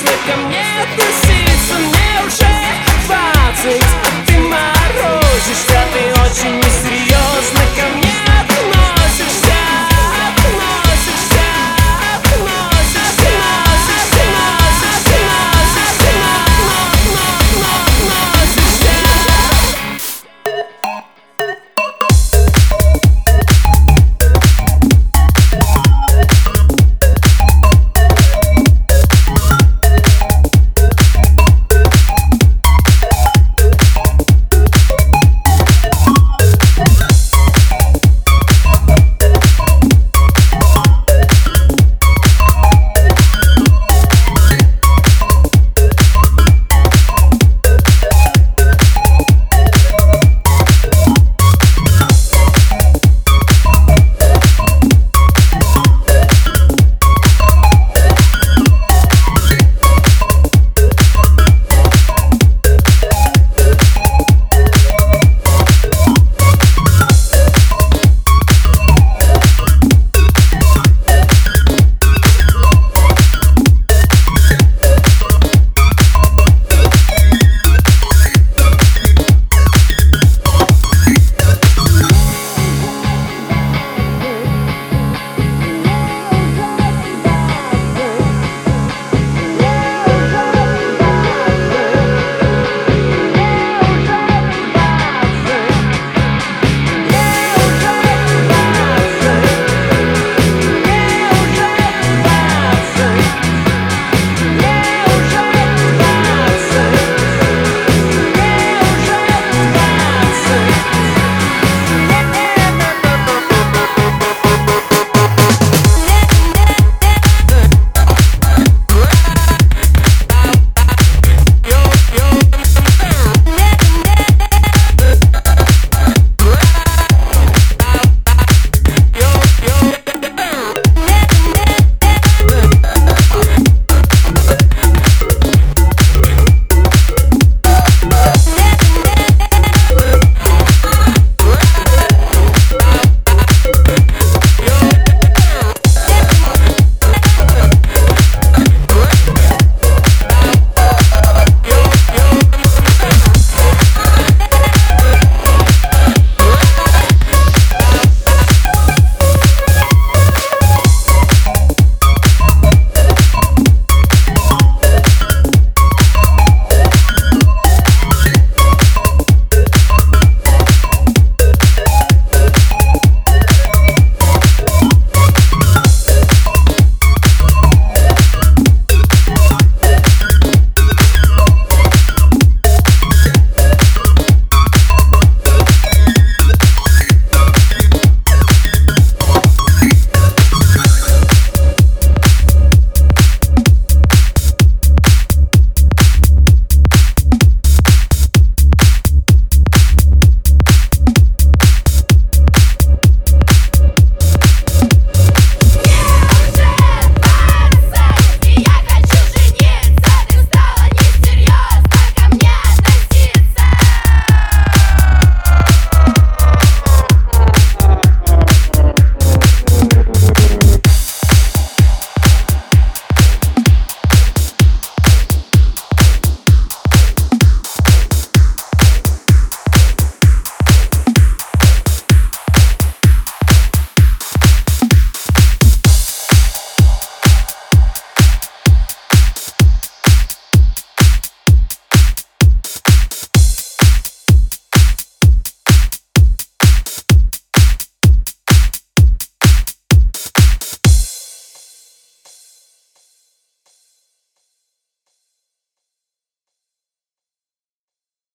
It's